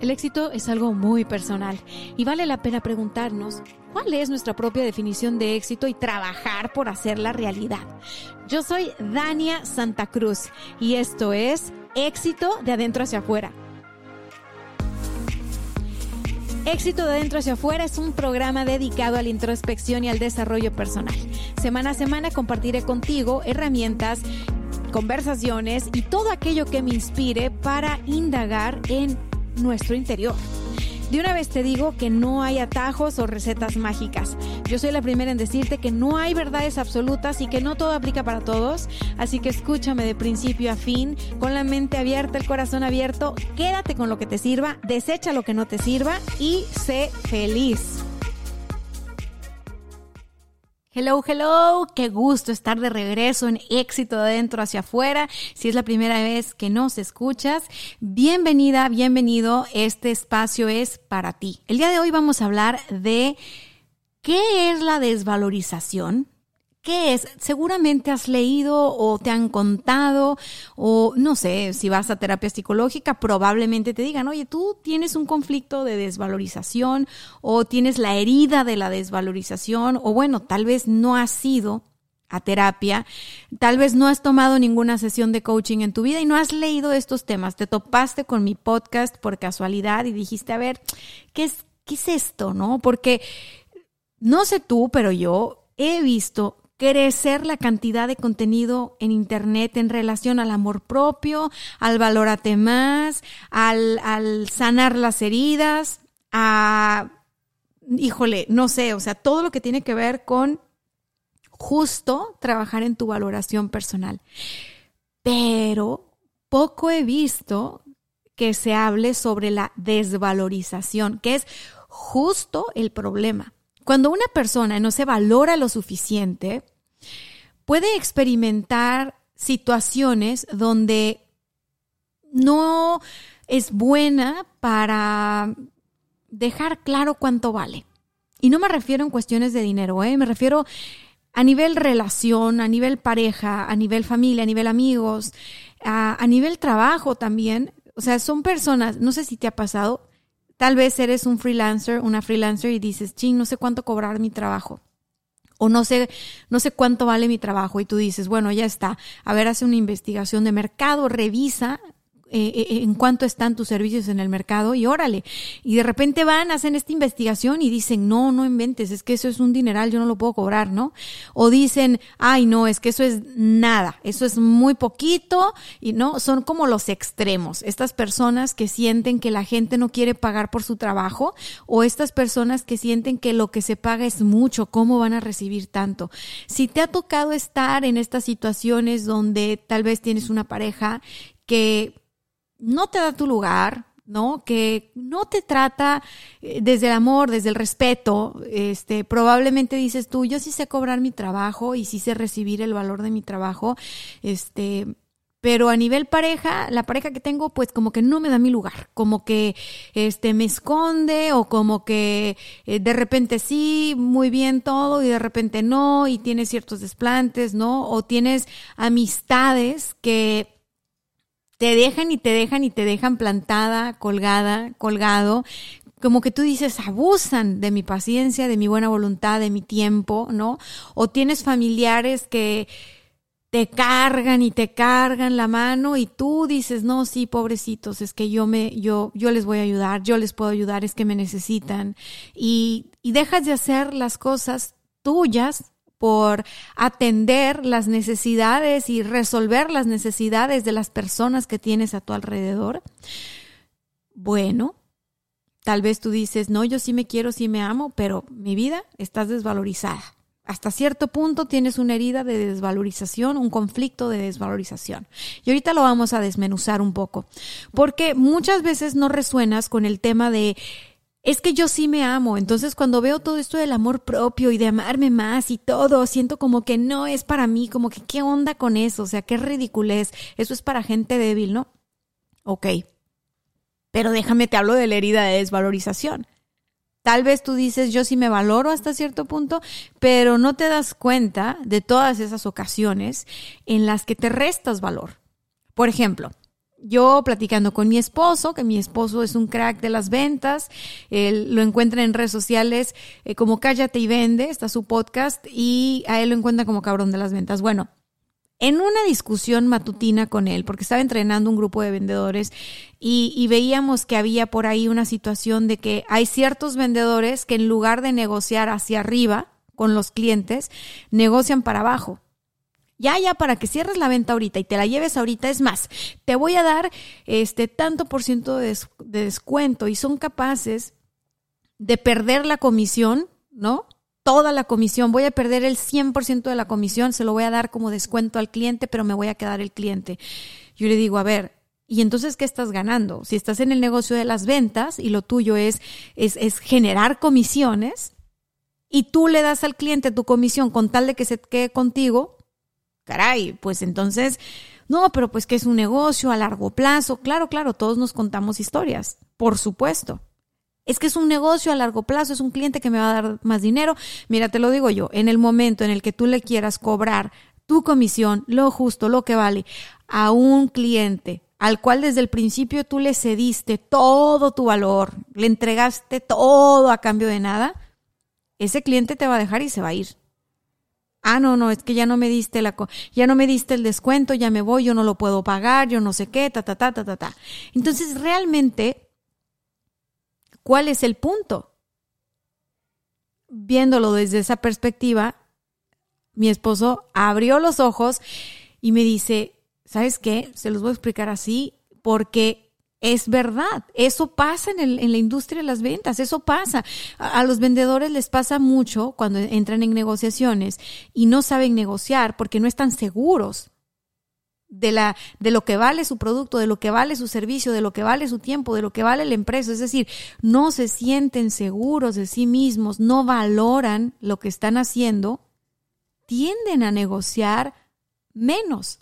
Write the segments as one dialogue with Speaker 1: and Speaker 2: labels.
Speaker 1: El éxito es algo muy personal y vale la pena preguntarnos cuál es nuestra propia definición de éxito y trabajar por hacerla realidad. Yo soy Dania Santa Cruz y esto es Éxito de adentro hacia afuera. Éxito de adentro hacia afuera es un programa dedicado a la introspección y al desarrollo personal. Semana a semana compartiré contigo herramientas, conversaciones y todo aquello que me inspire para indagar en nuestro interior. De una vez te digo que no hay atajos o recetas mágicas. Yo soy la primera en decirte que no hay verdades absolutas y que no todo aplica para todos. Así que escúchame de principio a fin, con la mente abierta, el corazón abierto. Quédate con lo que te sirva, desecha lo que no te sirva y sé feliz. Hello, hello, qué gusto estar de regreso en éxito de adentro hacia afuera. Si es la primera vez que nos escuchas, bienvenida, bienvenido. Este espacio es para ti. El día de hoy vamos a hablar de qué es la desvalorización, ¿Qué es? Seguramente has leído o te han contado o no sé, si vas a terapia psicológica, probablemente te digan, oye, tú tienes un conflicto de desvalorización o tienes la herida de la desvalorización o bueno, tal vez no has ido a terapia, tal vez no has tomado ninguna sesión de coaching en tu vida y no has leído estos temas, te topaste con mi podcast por casualidad y dijiste, a ver, ¿qué es, qué es esto? ¿No? Porque no sé tú, pero yo he visto crecer la cantidad de contenido en Internet en relación al amor propio, al valorate más, al, al sanar las heridas, a, híjole, no sé, o sea, todo lo que tiene que ver con justo trabajar en tu valoración personal. Pero poco he visto que se hable sobre la desvalorización, que es justo el problema. Cuando una persona no se valora lo suficiente, puede experimentar situaciones donde no es buena para dejar claro cuánto vale. Y no me refiero en cuestiones de dinero, ¿eh? me refiero a nivel relación, a nivel pareja, a nivel familia, a nivel amigos, a, a nivel trabajo también. O sea, son personas, no sé si te ha pasado, tal vez eres un freelancer, una freelancer y dices, ching, no sé cuánto cobrar mi trabajo o no sé, no sé cuánto vale mi trabajo y tú dices, bueno, ya está, a ver, hace una investigación de mercado, revisa eh, eh, en cuánto están tus servicios en el mercado y órale. Y de repente van, hacen esta investigación y dicen, no, no inventes, es que eso es un dineral, yo no lo puedo cobrar, ¿no? O dicen, ay, no, es que eso es nada, eso es muy poquito y no, son como los extremos. Estas personas que sienten que la gente no quiere pagar por su trabajo o estas personas que sienten que lo que se paga es mucho, ¿cómo van a recibir tanto? Si te ha tocado estar en estas situaciones donde tal vez tienes una pareja que no te da tu lugar, ¿no? Que no te trata eh, desde el amor, desde el respeto. Este, probablemente dices tú, yo sí sé cobrar mi trabajo y sí sé recibir el valor de mi trabajo. Este, pero a nivel pareja, la pareja que tengo, pues como que no me da mi lugar, como que este me esconde o como que eh, de repente sí, muy bien todo y de repente no y tienes ciertos desplantes, ¿no? O tienes amistades que te dejan y te dejan y te dejan plantada, colgada, colgado, como que tú dices, abusan de mi paciencia, de mi buena voluntad, de mi tiempo, ¿no? O tienes familiares que te cargan y te cargan la mano y tú dices, no, sí, pobrecitos, es que yo me, yo, yo les voy a ayudar, yo les puedo ayudar, es que me necesitan. Y, y dejas de hacer las cosas tuyas por atender las necesidades y resolver las necesidades de las personas que tienes a tu alrededor, bueno, tal vez tú dices, no, yo sí me quiero, sí me amo, pero mi vida estás desvalorizada. Hasta cierto punto tienes una herida de desvalorización, un conflicto de desvalorización. Y ahorita lo vamos a desmenuzar un poco, porque muchas veces no resuenas con el tema de es que yo sí me amo. Entonces, cuando veo todo esto del amor propio y de amarme más y todo, siento como que no es para mí, como que qué onda con eso, o sea, qué ridiculez. Eso es para gente débil, ¿no? Ok. Pero déjame, te hablo de la herida de desvalorización. Tal vez tú dices, yo sí me valoro hasta cierto punto, pero no te das cuenta de todas esas ocasiones en las que te restas valor. Por ejemplo, yo platicando con mi esposo, que mi esposo es un crack de las ventas, él lo encuentra en redes sociales eh, como Cállate y Vende, está su podcast, y a él lo encuentra como cabrón de las ventas. Bueno, en una discusión matutina con él, porque estaba entrenando un grupo de vendedores y, y, veíamos que había por ahí una situación de que hay ciertos vendedores que en lugar de negociar hacia arriba con los clientes, negocian para abajo ya, ya, para que cierres la venta ahorita y te la lleves ahorita, es más, te voy a dar este tanto por ciento de, descuento y son capaces de perder la comisión, ¿no? Toda la comisión, voy a perder el 100% de la comisión, se lo voy a dar como descuento al cliente, pero me voy a quedar el cliente. Yo le digo, a ver, ¿Y entonces qué estás ganando? Si estás en el negocio de las ventas y lo tuyo es, es, es, generar comisiones y tú le das al cliente tu comisión con tal de que se quede contigo, caray, pues entonces, no, pero pues que es un negocio a largo plazo. Claro, claro, todos nos contamos historias, por supuesto. Es que es un negocio a largo plazo, es un cliente que me va a dar más dinero. Mira, te lo digo yo, en el momento en el que tú le quieras cobrar tu comisión, lo justo, lo que vale, a un cliente al cual desde el principio tú le cediste todo tu valor, le entregaste todo a cambio de nada, ese cliente te va a dejar y se va a ir. Ah, no, no, es que ya no me diste la ya no me diste el descuento, ya me voy, yo no lo puedo pagar, yo no sé qué, ta ta ta ta ta ta. Entonces, realmente ¿cuál es el punto? Viéndolo desde esa perspectiva, mi esposo abrió los ojos y me dice, ¿sabes qué? Se los voy a explicar así porque es verdad, eso pasa en, la industria de las ventas, eso pasa. A, los vendedores les pasa mucho cuando entran en negociaciones y no saben negociar porque no están seguros de, la, de lo que vale su producto, de lo que vale su servicio, de lo que vale su tiempo, de lo que vale la empresa. Es decir, no se sienten seguros de sí mismos, no valoran lo que están haciendo, tienden a negociar menos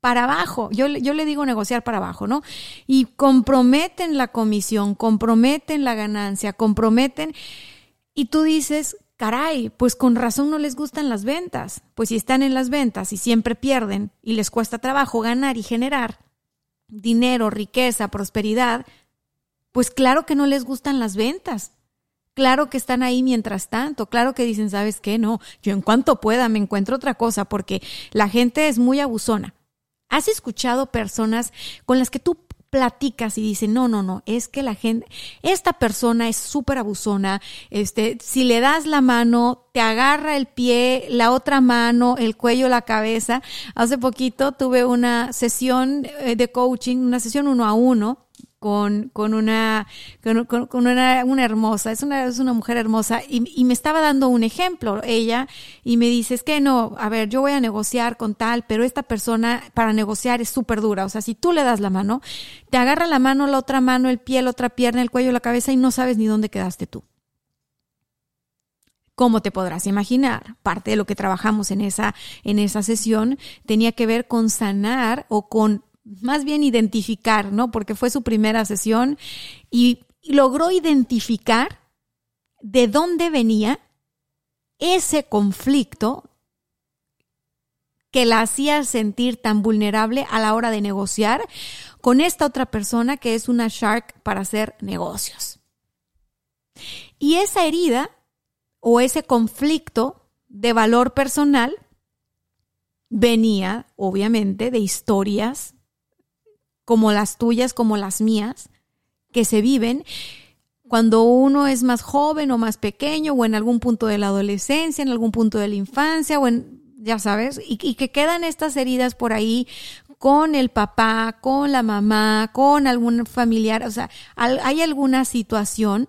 Speaker 1: para abajo. Yo, yo le digo negociar para abajo, ¿no? Y comprometen la comisión, comprometen la ganancia, comprometen. Y tú dices, caray, pues con razón no les gustan las ventas. Pues si están en las ventas y siempre pierden y les cuesta trabajo ganar y generar dinero, riqueza, prosperidad, pues claro que no les gustan las ventas. Claro que están ahí mientras tanto, claro que dicen, ¿sabes qué? No, yo en cuanto pueda me encuentro otra cosa porque la gente es muy abusona. ¿Has escuchado personas con las que tú platicas y dicen, no, no, no, es que la gente, esta persona es súper abusona, este, si le das la mano, te agarra el pie, la otra mano, el cuello, la cabeza. Hace poquito tuve una sesión eh, de coaching, una sesión uno a uno, con, con, una, con, una, una, hermosa, es una, es una mujer hermosa, y, y, me estaba dando un ejemplo, ella, y me dice, es que no, a ver, yo voy a negociar con tal, pero esta persona para negociar es súper dura, o sea, si tú le das la mano, te agarra la mano, la otra mano, el pie, la otra pierna, el cuello, la cabeza, y no sabes ni dónde quedaste tú. Como te podrás imaginar, parte de lo que trabajamos en esa, en esa sesión tenía que ver con sanar o con más bien identificar, ¿no? Porque fue su primera sesión y logró identificar de dónde venía ese conflicto que la hacía sentir tan vulnerable a la hora de negociar con esta otra persona que es una shark para hacer negocios. Y esa herida o ese conflicto de valor personal venía, obviamente, de historias como las tuyas, como las mías, que se viven cuando uno es más joven o más pequeño o en algún punto de la adolescencia, en algún punto de la infancia o en, ya sabes, y, que quedan estas heridas por ahí con el papá, con la mamá, con algún familiar, o sea, hay alguna situación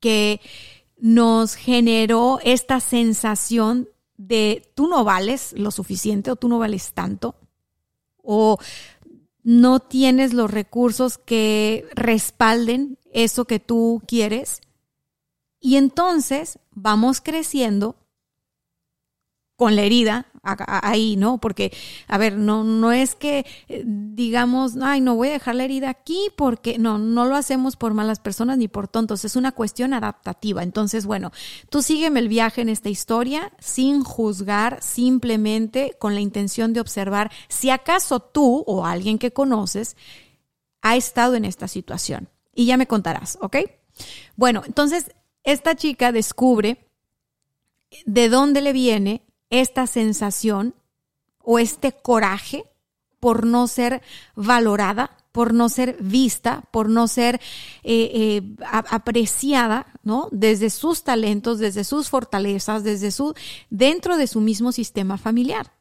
Speaker 1: que, nos generó esta sensación de tú no vales lo suficiente o tú no vales tanto o no tienes los recursos que respalden eso que tú quieres. Y entonces vamos creciendo con la herida ahí, ¿no? Porque, a ver, no, no es que eh, digamos, ay, no voy a dejar la herida aquí porque no, no lo hacemos por malas personas ni por tontos, es una cuestión adaptativa. Entonces, bueno, tú sígueme el viaje en esta historia sin juzgar, simplemente con la intención de observar si acaso tú o alguien que conoces ha estado en esta situación. Y ya me contarás, ¿ok? Bueno, entonces, esta chica descubre de dónde le viene esta sensación o este coraje por no ser valorada, por no ser vista, por no ser eh, eh, apreciada, ¿no? Desde sus talentos, desde sus fortalezas, desde su, dentro de su mismo sistema familiar.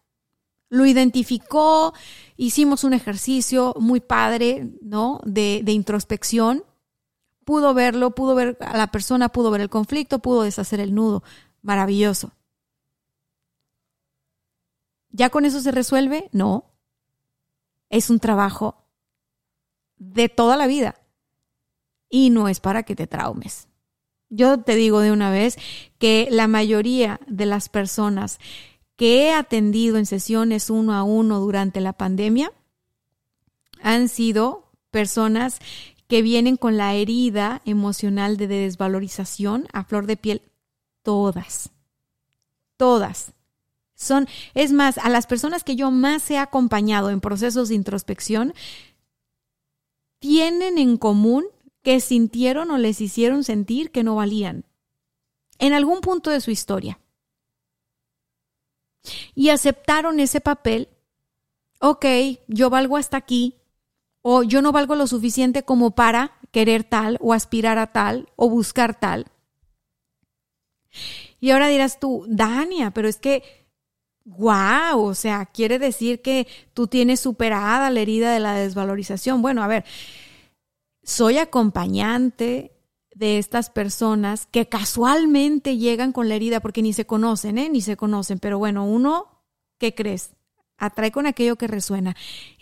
Speaker 1: Lo identificó, hicimos un ejercicio muy padre, ¿no? De, de introspección. Pudo verlo, pudo ver a la persona, pudo ver el conflicto, pudo deshacer el nudo. Maravilloso. ¿Ya con eso se resuelve? No. Es un trabajo de toda la vida. Y no es para que te traumes. Yo te digo de una vez que la mayoría de las personas que he atendido en sesiones uno a uno durante la pandemia han sido personas que vienen con la herida emocional de desvalorización a flor de piel. Todas. Todas. Son, es más, a las personas que yo más he acompañado en procesos de introspección, tienen en común que sintieron o les hicieron sentir que no valían en algún punto de su historia. Y aceptaron ese papel, ok, yo valgo hasta aquí, o yo no valgo lo suficiente como para querer tal, o aspirar a tal, o buscar tal. Y ahora dirás tú, Dania, pero es que Guau, o sea, quiere decir que tú tienes superada la herida de la desvalorización. Bueno, a ver, soy acompañante de estas personas que casualmente llegan con la herida porque ni se conocen, ¿eh? Ni se conocen, pero bueno, uno, ¿qué crees? Atrae con aquello que resuena.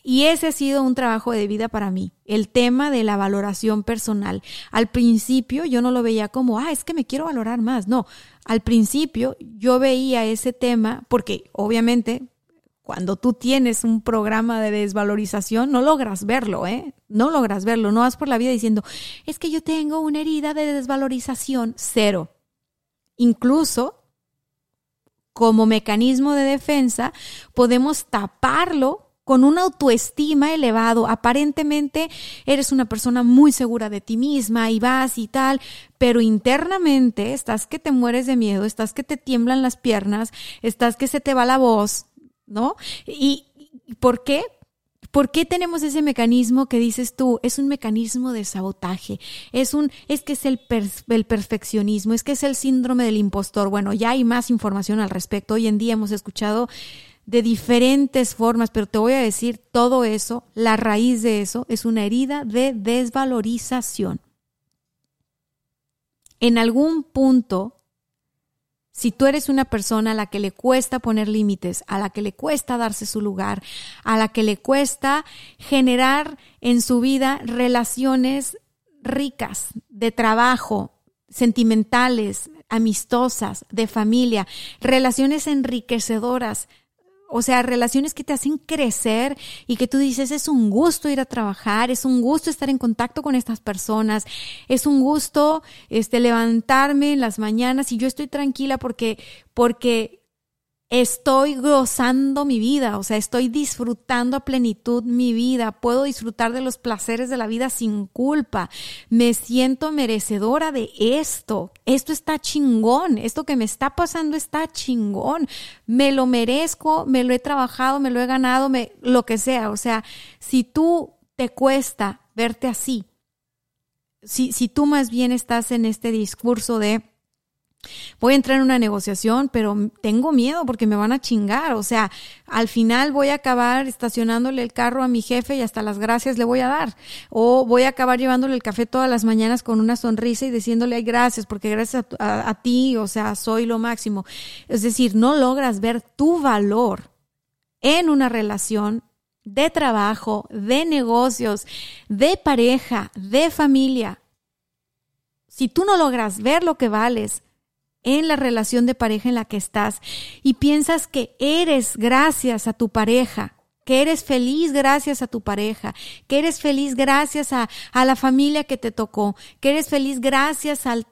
Speaker 1: Y ese ha sido un trabajo de vida para mí, el tema de la valoración personal. Al principio yo no lo veía como, ah, es que me quiero valorar más. No, al principio yo veía ese tema porque obviamente cuando tú tienes un programa de desvalorización, no logras verlo, ¿eh? No logras verlo, no vas por la vida diciendo, es que yo tengo una herida de desvalorización, cero. Incluso como mecanismo de defensa, podemos taparlo con una autoestima elevado. Aparentemente eres una persona muy segura de ti misma y vas y tal, pero internamente estás que te mueres de miedo, estás que te tiemblan las piernas, estás que se te va la voz, ¿no? ¿Y por qué? ¿Por qué tenemos ese mecanismo que dices tú? Es un mecanismo de sabotaje. Es un, es que es el, el perfeccionismo, es que es el síndrome del impostor. Bueno, ya hay más información al respecto. Hoy en día hemos escuchado de diferentes formas, pero te voy a decir todo eso, la raíz de eso es una herida de desvalorización. En algún punto si tú eres una persona a la que le cuesta poner límites, a la que le cuesta darse su lugar, a la que le cuesta generar en su vida relaciones ricas de trabajo, sentimentales, amistosas, de familia, relaciones enriquecedoras, o sea, relaciones que te hacen crecer y que tú dices, es un gusto ir a trabajar, es un gusto estar en contacto con estas personas, es un gusto este, levantarme en las mañanas y yo estoy tranquila porque, porque estoy gozando mi vida, o sea, estoy disfrutando a plenitud mi vida, puedo disfrutar de los placeres de la vida sin culpa, me siento merecedora de esto, esto está chingón, esto que me está pasando está chingón, me lo merezco, me lo he trabajado, me lo he ganado, me, lo que sea, o sea, si tú te cuesta verte así, si, si tú más bien estás en este discurso de voy a entrar en una negociación, pero tengo miedo porque me van a chingar. O sea, al final voy a acabar estacionándole el carro a mi jefe y hasta las gracias le voy a dar. O voy a acabar llevándole el café todas las mañanas con una sonrisa y diciéndole gracias porque gracias a, a ti, o sea, soy lo máximo. Es decir, no logras ver tu valor en una relación de trabajo, de negocios, de pareja, de familia. Si tú no logras ver lo que vales, en la relación de pareja en la que estás y piensas que eres gracias a tu pareja, que eres feliz gracias a tu pareja, que eres feliz gracias a, a la familia que te tocó, que eres feliz gracias al...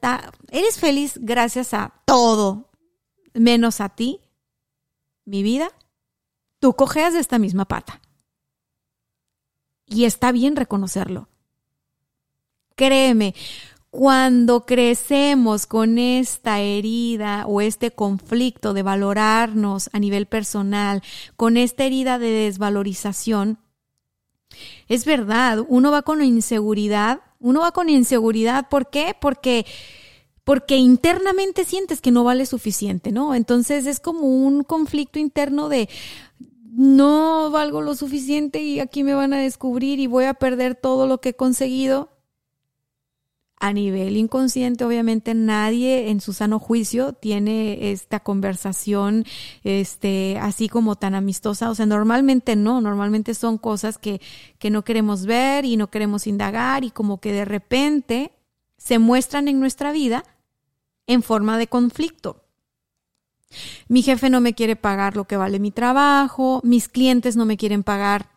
Speaker 1: eres feliz gracias a todo, menos a ti, mi vida, tú cojeas de esta misma pata. Y está bien reconocerlo. Créeme, cuando crecemos con esta herida o este conflicto de valorarnos a nivel personal, con esta herida de desvalorización, es verdad, uno va con inseguridad, uno va con inseguridad, ¿por qué? Porque porque internamente sientes que no vale suficiente, ¿no? Entonces es como un conflicto interno de no valgo lo suficiente y aquí me van a descubrir y voy a perder todo lo que he conseguido a nivel inconsciente, obviamente nadie en su sano juicio tiene esta conversación este, así como tan amistosa. O sea, normalmente no, normalmente son cosas que, que no queremos ver y no queremos indagar y como que de repente se muestran en nuestra vida en forma de conflicto. Mi jefe no me quiere pagar lo que vale mi trabajo, mis clientes no me quieren pagar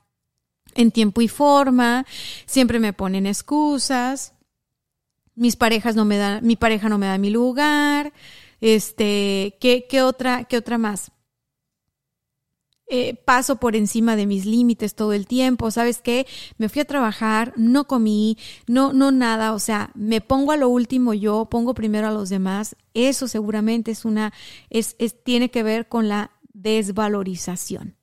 Speaker 1: en tiempo y forma, siempre me ponen excusas, mis parejas no me dan, mi pareja no me da mi lugar, este, ¿qué, qué otra, qué otra más? Eh, paso por encima de mis límites todo el tiempo, ¿sabes qué? Me fui a trabajar, no comí, no, no nada, o sea, me pongo a lo último yo, pongo primero a los demás, eso seguramente es una, es, es tiene que ver con la desvalorización.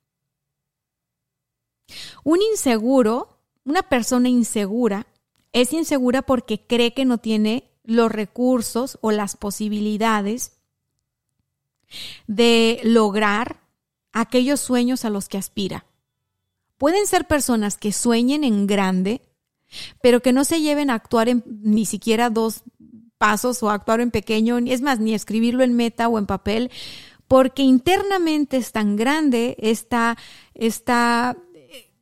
Speaker 1: Un inseguro, una persona insegura, es insegura porque cree que no tiene los recursos o las posibilidades de lograr aquellos sueños a los que aspira. Pueden ser personas que sueñen en grande, pero que no se lleven a actuar en ni siquiera dos pasos o actuar en pequeño, es más, ni escribirlo en meta o en papel, porque internamente es tan grande esta, esta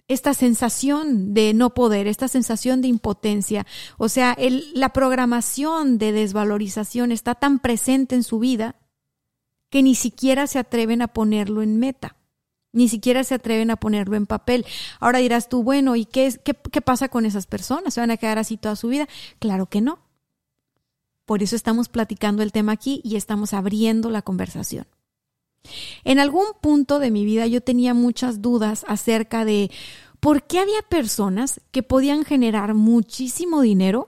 Speaker 1: esta sensación de no poder, esta sensación de impotencia. O sea, la programación de desvalorización está tan presente en su vida que ni siquiera se atreven a ponerlo en meta, ni siquiera se atreven a ponerlo en papel. Ahora dirás tú, bueno, ¿y qué, qué, qué pasa con esas personas? ¿Se van a quedar así toda su vida? Claro que no. Por eso estamos platicando el tema aquí y estamos abriendo la conversación. En algún punto de mi vida yo tenía muchas dudas acerca de por qué había personas que podían generar muchísimo dinero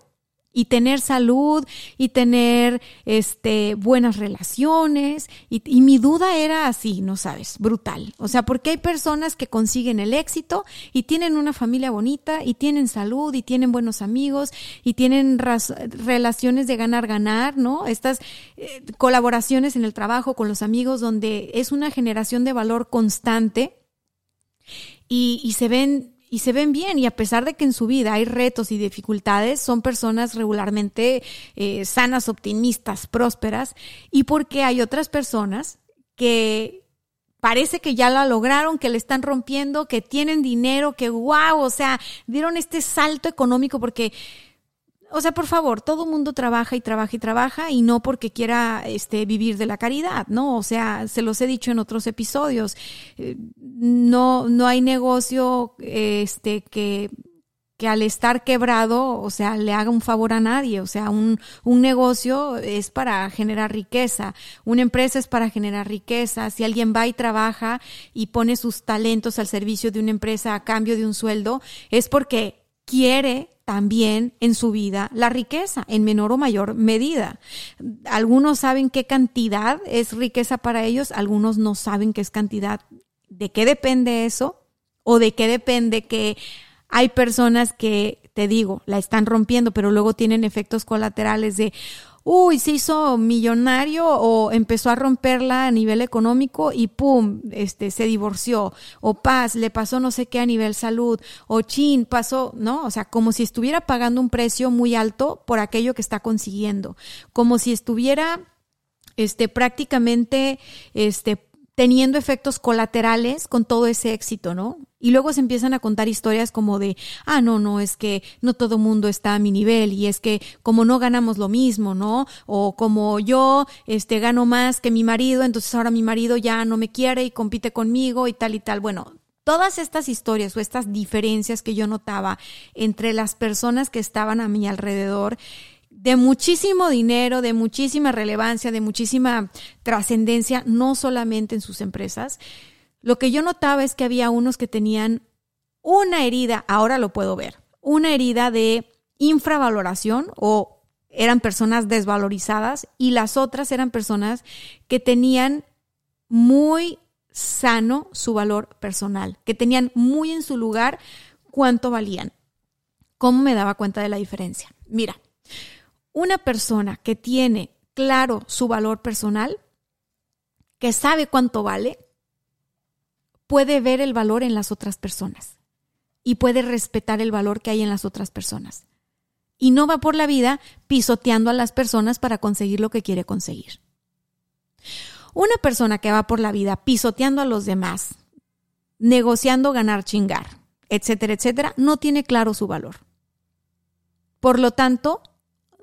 Speaker 1: y tener salud y tener este buenas relaciones y, y, mi duda era así, no sabes, brutal. O sea, porque hay personas que consiguen el éxito y tienen una familia bonita y tienen salud y tienen buenos amigos y tienen relaciones de ganar ganar, ¿no? Estas eh, colaboraciones en el trabajo con los amigos donde es una generación de valor constante y, y se ven y se ven bien y a pesar de que en su vida hay retos y dificultades, son personas regularmente eh, sanas, optimistas, prósperas y porque hay otras personas que parece que ya la lograron, que le están rompiendo, que tienen dinero, que wow, o sea, dieron este salto económico porque o sea, por favor, todo mundo trabaja y trabaja y trabaja y no porque quiera este, vivir de la caridad, ¿no? O sea, se los he dicho en otros episodios, eh, no, no hay negocio este, que, que al estar quebrado, o sea, le haga un favor a nadie. O sea, un, un negocio es para generar riqueza, una empresa es para generar riqueza. Si alguien va y trabaja y pone sus talentos al servicio de una empresa a cambio de un sueldo, es porque quiere también en su vida la riqueza en menor o mayor medida. Algunos saben qué cantidad es riqueza para ellos, algunos no saben qué es cantidad. ¿De qué depende eso? ¿O de qué depende que hay personas que, te digo, la están rompiendo, pero luego tienen efectos colaterales de, uy, se hizo millonario o empezó a romperla a nivel económico y pum, este, se divorció. O paz, le pasó no sé qué a nivel salud. O chin, pasó, ¿no? O sea, como si estuviera pagando un precio muy alto por aquello que está consiguiendo. Como si estuviera, este, prácticamente, este, teniendo efectos colaterales con todo ese éxito, ¿no? Y luego se empiezan a contar historias como de, ah, no, no, es que no todo mundo está a mi nivel y es que como no ganamos lo mismo, ¿no? O como yo, este, gano más que mi marido, entonces ahora mi marido ya no me quiere y compite conmigo y tal y tal. Bueno, todas estas historias o estas diferencias que yo notaba entre las personas que estaban a mi alrededor, de muchísimo dinero, de muchísima relevancia, de muchísima trascendencia, no solamente en sus empresas. Lo que yo notaba es que había unos que tenían una herida, ahora lo puedo ver, una herida de infravaloración o eran personas desvalorizadas y las otras eran personas que tenían muy sano su valor personal, que tenían muy en su lugar cuánto valían. ¿Cómo me daba cuenta de la diferencia? Mira, una persona que tiene claro su valor personal, que sabe cuánto vale, puede ver el valor en las otras personas y puede respetar el valor que hay en las otras personas. Y no va por la vida pisoteando a las personas para conseguir lo que quiere conseguir. Una persona que va por la vida pisoteando a los demás, negociando ganar chingar, etcétera, etcétera, no tiene claro su valor. Por lo tanto,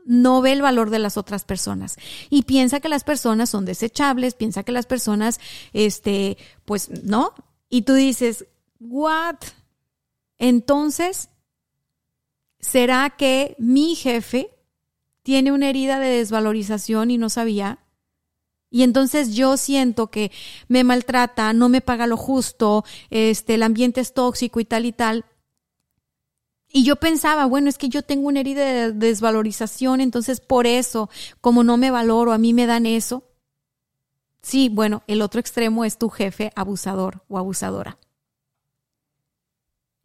Speaker 1: no ve el valor de las otras personas y piensa que las personas son desechables, piensa que las personas, este, pues, ¿no? Y tú dices, ¿what? Entonces, ¿será que mi jefe tiene una herida de desvalorización y no sabía? Y entonces yo siento que me maltrata, no me paga lo justo, este, el ambiente es tóxico y tal y tal. Y yo pensaba, bueno, es que yo tengo una herida de desvalorización, entonces por eso, como no me valoro, a mí me dan eso. Sí, bueno, el otro extremo es tu jefe abusador o abusadora.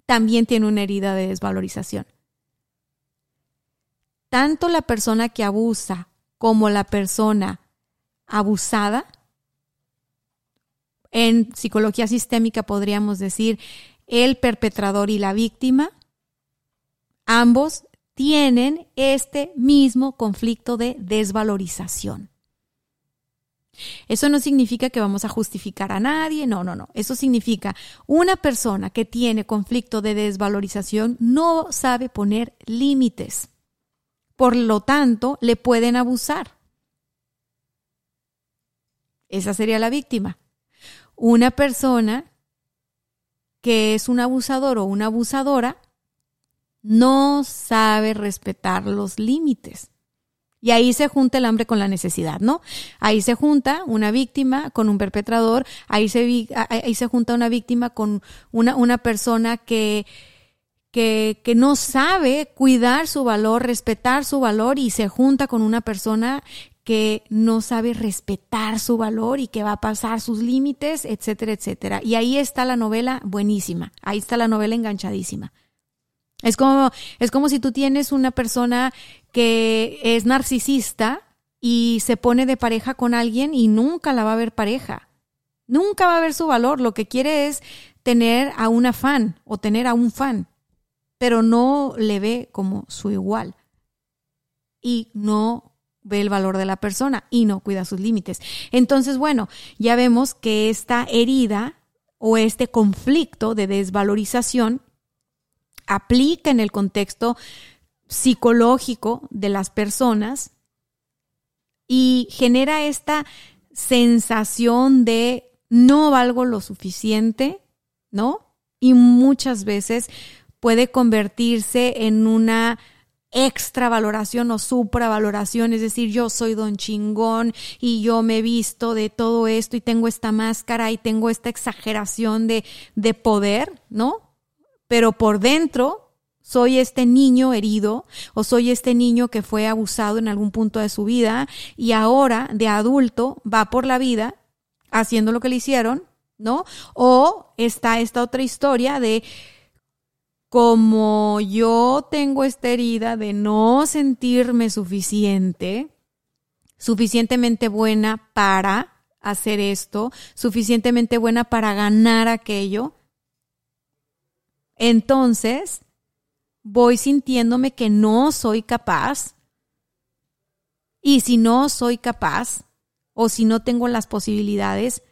Speaker 1: También tiene una herida de desvalorización. Tanto la persona que abusa como la persona abusada, en psicología sistémica podríamos decir el perpetrador y la víctima, Ambos tienen este mismo conflicto de desvalorización. Eso no significa que vamos a justificar a nadie, no, no, no. Eso significa una persona que tiene conflicto de desvalorización no sabe poner límites. Por lo tanto, le pueden abusar. Esa sería la víctima. Una persona que es un abusador o una abusadora no sabe respetar los límites. Y ahí se junta el hambre con la necesidad, ¿no? Ahí se junta una víctima con un perpetrador, ahí se, ahí se junta una víctima con una, una persona que, que, que no sabe cuidar su valor, respetar su valor y se junta con una persona que no sabe respetar su valor y que va a pasar sus límites, etcétera, etcétera. Y ahí está la novela buenísima, ahí está la novela enganchadísima. Es como, es como si tú tienes una persona que es narcisista y se pone de pareja con alguien y nunca la va a ver pareja. Nunca va a ver su valor. Lo que quiere es tener a una fan o tener a un fan, pero no le ve como su igual. Y no ve el valor de la persona y no cuida sus límites. Entonces, bueno, ya vemos que esta herida o este conflicto de desvalorización aplica en el contexto psicológico de las personas y genera esta sensación de no valgo lo suficiente, ¿no? Y muchas veces puede convertirse en una extravaloración o supravaloración, es decir, yo soy don chingón y yo me he visto de todo esto y tengo esta máscara y tengo esta exageración de, de poder, ¿no? Pero por dentro soy este niño herido o soy este niño que fue abusado en algún punto de su vida y ahora de adulto va por la vida haciendo lo que le hicieron, ¿no? O está esta otra historia de como yo tengo esta herida de no sentirme suficiente, suficientemente buena para hacer esto, suficientemente buena para ganar aquello, entonces voy sintiéndome que no soy capaz. Y si no soy capaz o si no tengo las posibilidades,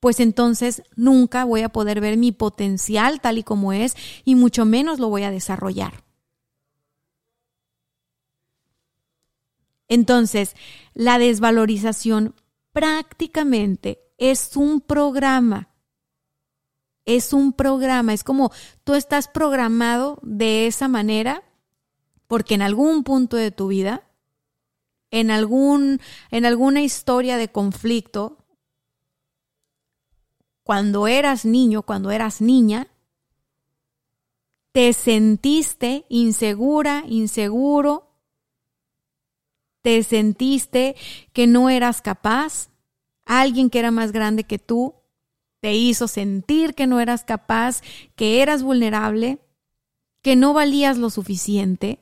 Speaker 1: pues entonces nunca voy a poder ver mi potencial tal y como es y mucho menos lo voy a desarrollar. Entonces, la desvalorización prácticamente es un programa. Es un programa, es como tú estás programado de esa manera porque en algún punto de tu vida, en, algún, en alguna historia de conflicto, cuando eras niño, cuando eras niña, te sentiste insegura, inseguro, te sentiste que no eras capaz, alguien que era más grande que tú te hizo sentir que no eras capaz, que eras vulnerable, que no valías lo suficiente,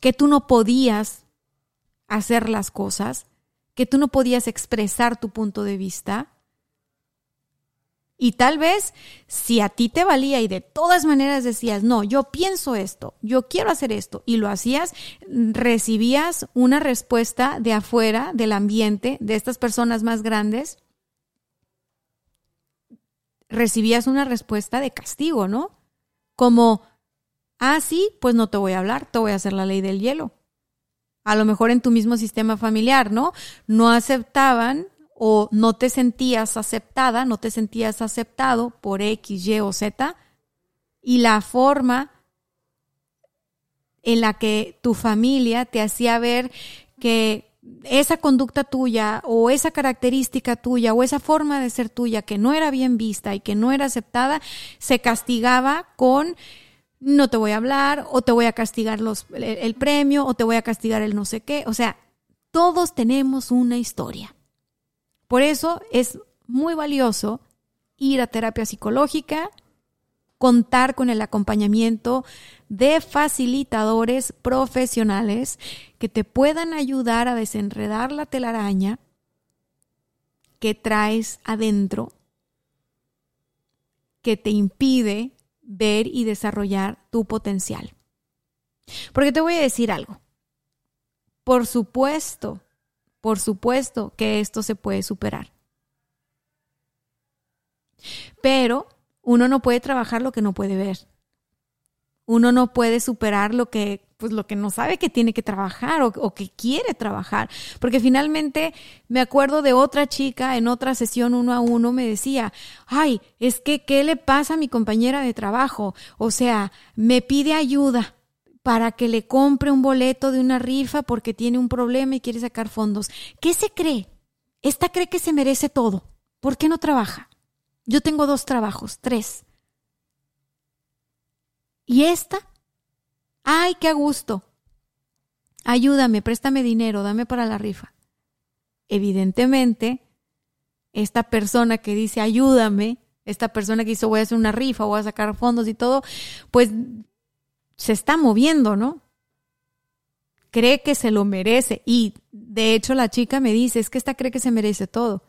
Speaker 1: que tú no podías hacer las cosas, que tú no podías expresar tu punto de vista. Y tal vez si a ti te valía y de todas maneras decías, no, yo pienso esto, yo quiero hacer esto, y lo hacías, recibías una respuesta de afuera, del ambiente, de estas personas más grandes, recibías una respuesta de castigo, ¿no? Como, ah, sí, pues no te voy a hablar, te voy a hacer la ley del hielo. A lo mejor en tu mismo sistema familiar, ¿no? No aceptaban o no te sentías aceptada, no te sentías aceptado por X, Y o Z, y la forma en la que tu familia te hacía ver que esa conducta tuya o esa característica tuya o esa forma de ser tuya que no era bien vista y que no era aceptada, se castigaba con no te voy a hablar o te voy a castigar los, el, el premio o te voy a castigar el no sé qué. O sea, todos tenemos una historia. Por eso es muy valioso ir a terapia psicológica, contar con el acompañamiento de facilitadores profesionales que te puedan ayudar a desenredar la telaraña que traes adentro, que te impide ver y desarrollar tu potencial. Porque te voy a decir algo. Por supuesto por supuesto que esto se puede superar. Pero uno no puede trabajar lo que no puede ver. Uno no puede superar lo que, pues lo que no sabe que tiene que trabajar o, que quiere trabajar. Porque finalmente me acuerdo de otra chica en otra sesión uno a uno me decía, ay, es que, ¿qué le pasa a mi compañera de trabajo? O sea, me pide ayuda para que le compre un boleto de una rifa porque tiene un problema y quiere sacar fondos. ¿Qué se cree? Esta cree que se merece todo. ¿Por qué no trabaja? Yo tengo dos trabajos, tres. ¿Y esta? ¡Ay, qué gusto! Ayúdame, préstame dinero, dame para la rifa. Evidentemente, esta persona que dice ayúdame, esta persona que dice voy a hacer una rifa, voy a sacar fondos y todo, pues se está moviendo, ¿no? Cree que se lo merece. Y de hecho la chica me dice, es que esta cree que se merece todo.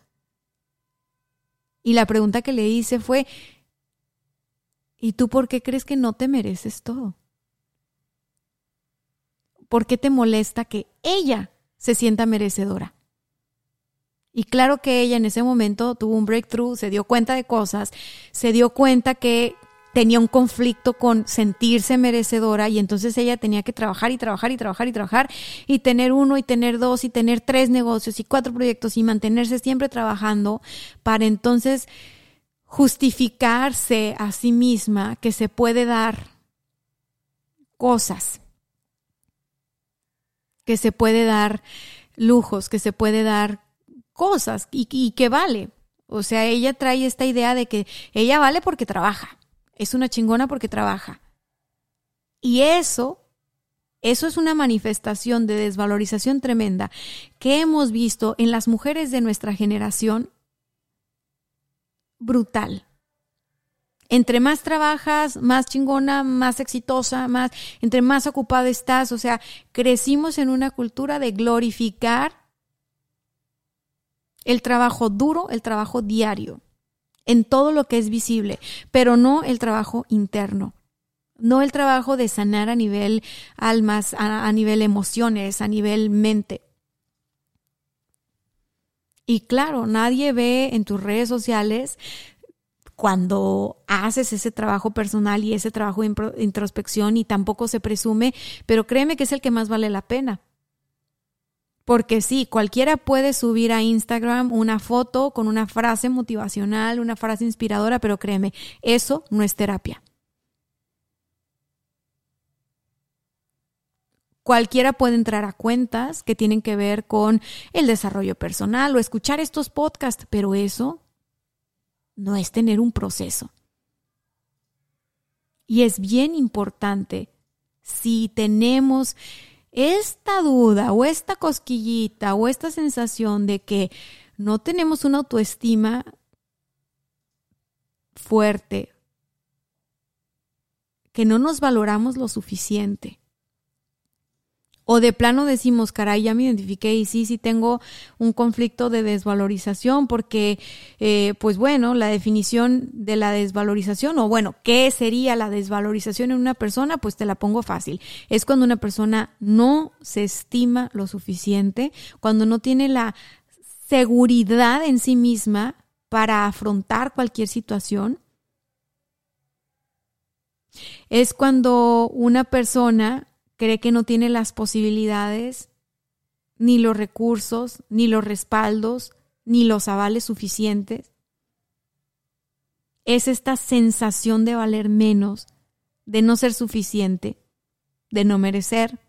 Speaker 1: Y la pregunta que le hice fue, ¿y tú por qué crees que no te mereces todo? ¿Por qué te molesta que ella se sienta merecedora? Y claro que ella en ese momento tuvo un breakthrough, se dio cuenta de cosas, se dio cuenta que tenía un conflicto con sentirse merecedora y entonces ella tenía que trabajar y trabajar y trabajar y trabajar y tener uno y tener dos y tener tres negocios y cuatro proyectos y mantenerse siempre trabajando para entonces justificarse a sí misma que se puede dar cosas, que se puede dar lujos, que se puede dar cosas y, que vale. O sea, ella trae esta idea de que ella vale porque trabaja es una chingona porque trabaja. Y eso, eso es una manifestación de desvalorización tremenda que hemos visto en las mujeres de nuestra generación brutal. Entre más trabajas, más chingona, más exitosa, más, entre más ocupada estás. O sea, crecimos en una cultura de glorificar el trabajo duro, el trabajo diario, en todo lo que es visible, pero no el trabajo interno. No el trabajo de sanar a nivel almas, a, a nivel emociones, a nivel mente. Y claro, nadie ve en tus redes sociales cuando haces ese trabajo personal y ese trabajo de introspección y tampoco se presume, pero créeme que es el que más vale la pena. Porque sí, cualquiera puede subir a Instagram una foto con una frase motivacional, una frase inspiradora, pero créeme, eso no es terapia. Cualquiera puede entrar a cuentas que tienen que ver con el desarrollo personal o escuchar estos podcasts, pero eso no es tener un proceso. Y es bien importante si tenemos esta duda o esta cosquillita o esta sensación de que no tenemos una autoestima fuerte, que no nos valoramos lo suficiente, o de plano decimos, caray, ya me identifiqué y sí, sí tengo un conflicto de desvalorización porque, eh, pues bueno, la definición de la desvalorización o bueno, ¿qué sería la desvalorización en una persona? Pues te la pongo fácil. Es cuando una persona no se estima lo suficiente, cuando no tiene la seguridad en sí misma para afrontar cualquier situación. Es cuando una persona cree que no tiene las posibilidades, ni los recursos, ni los respaldos, ni los avales suficientes. Es esta sensación de valer menos, de no ser suficiente, de no merecer.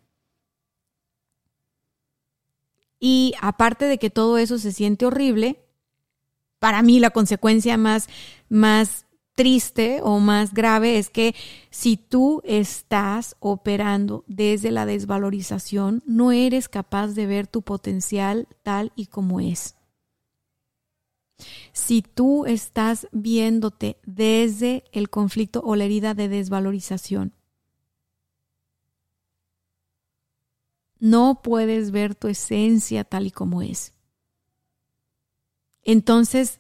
Speaker 1: Y aparte de que todo eso se siente horrible, para mí la consecuencia más, más triste o más grave es que si tú estás operando desde la desvalorización, no eres capaz de ver tu potencial tal y como es. Si tú estás viéndote desde el conflicto o la herida de desvalorización, no puedes ver tu esencia tal y como es. Entonces,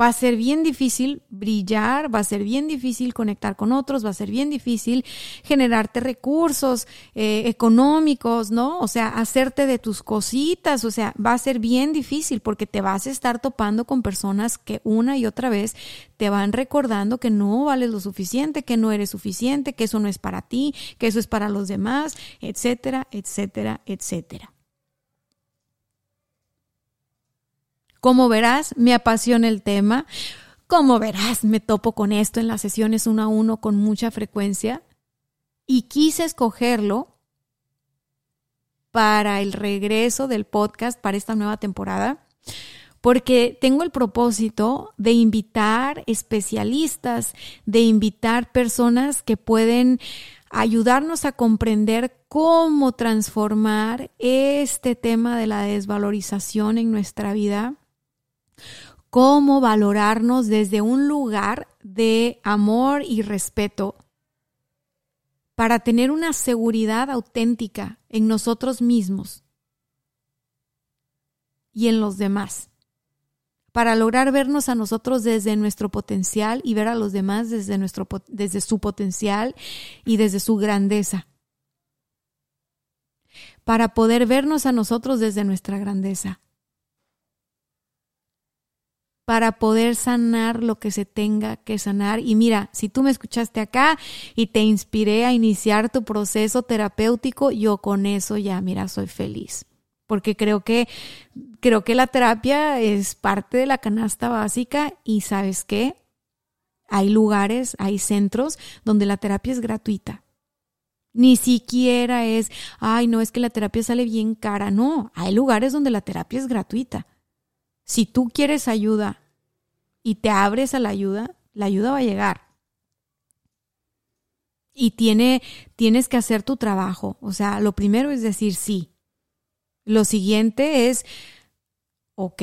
Speaker 1: va a ser bien difícil brillar, va a ser bien difícil conectar con otros, va a ser bien difícil generarte recursos eh, económicos, ¿no? O sea, hacerte de tus cositas, o sea, va a ser bien difícil porque te vas a estar topando con personas que una y otra vez te van recordando que no vales lo suficiente, que no eres suficiente, que eso no es para ti, que eso es para los demás, etcétera, etcétera, etcétera. Como verás, me apasiona el tema. Como verás, me topo con esto en las sesiones uno a uno con mucha frecuencia. Y quise escogerlo para el regreso del podcast, para esta nueva temporada, porque tengo el propósito de invitar especialistas, de invitar personas que pueden ayudarnos a comprender cómo transformar este tema de la desvalorización en nuestra vida cómo valorarnos desde un lugar de amor y respeto para tener una seguridad auténtica en nosotros mismos y en los demás, para lograr vernos a nosotros desde nuestro potencial y ver a los demás desde, nuestro, desde su potencial y desde su grandeza, para poder vernos a nosotros desde nuestra grandeza para poder sanar lo que se tenga que sanar. Y mira, si tú me escuchaste acá y te inspiré a iniciar tu proceso terapéutico, yo con eso ya, mira, soy feliz. Porque creo que, creo que la terapia es parte de la canasta básica y sabes qué? Hay lugares, hay centros donde la terapia es gratuita. Ni siquiera es, ay, no, es que la terapia sale bien cara. No, hay lugares donde la terapia es gratuita. Si tú quieres ayuda y te abres a la ayuda, la ayuda va a llegar. Y tiene, tienes que hacer tu trabajo. O sea, lo primero es decir sí. Lo siguiente es, ok,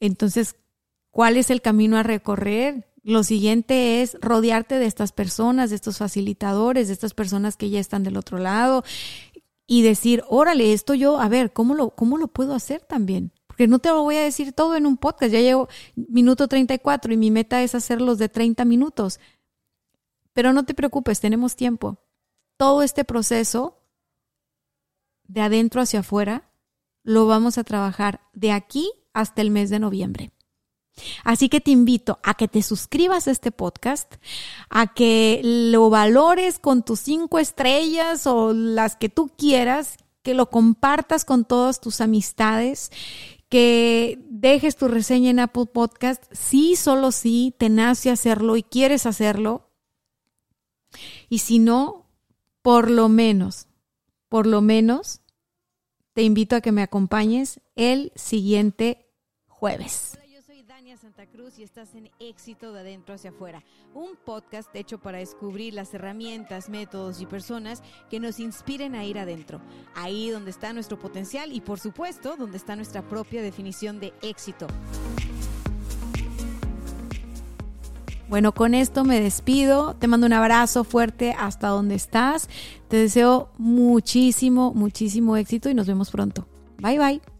Speaker 1: entonces, ¿cuál es el camino a recorrer? Lo siguiente es rodearte de estas personas, de estos facilitadores, de estas personas que ya están del otro lado y decir, órale, esto yo, a ver, ¿cómo lo, cómo lo puedo hacer también? Porque no te lo voy a decir todo en un podcast, ya llevo minuto 34 y mi meta es hacerlos de 30 minutos. Pero no te preocupes, tenemos tiempo. Todo este proceso de adentro hacia afuera lo vamos a trabajar de aquí hasta el mes de noviembre. Así que te invito a que te suscribas a este podcast, a que lo valores con tus cinco estrellas o las que tú quieras, que lo compartas con todas tus amistades, que dejes tu reseña en Apple Podcast, sí, solo sí, te nace hacerlo y quieres hacerlo. Y si no, por lo menos, por lo menos, te invito a que me acompañes el siguiente jueves.
Speaker 2: Cruz y estás en Éxito de Adentro hacia Afuera, un podcast hecho para descubrir las herramientas, métodos y personas que nos inspiren a ir adentro, ahí donde está nuestro potencial y por supuesto donde está nuestra propia definición de éxito.
Speaker 1: Bueno, con esto me despido. Te mando un abrazo fuerte hasta donde estás. Te deseo muchísimo, muchísimo éxito y nos vemos pronto. Bye bye.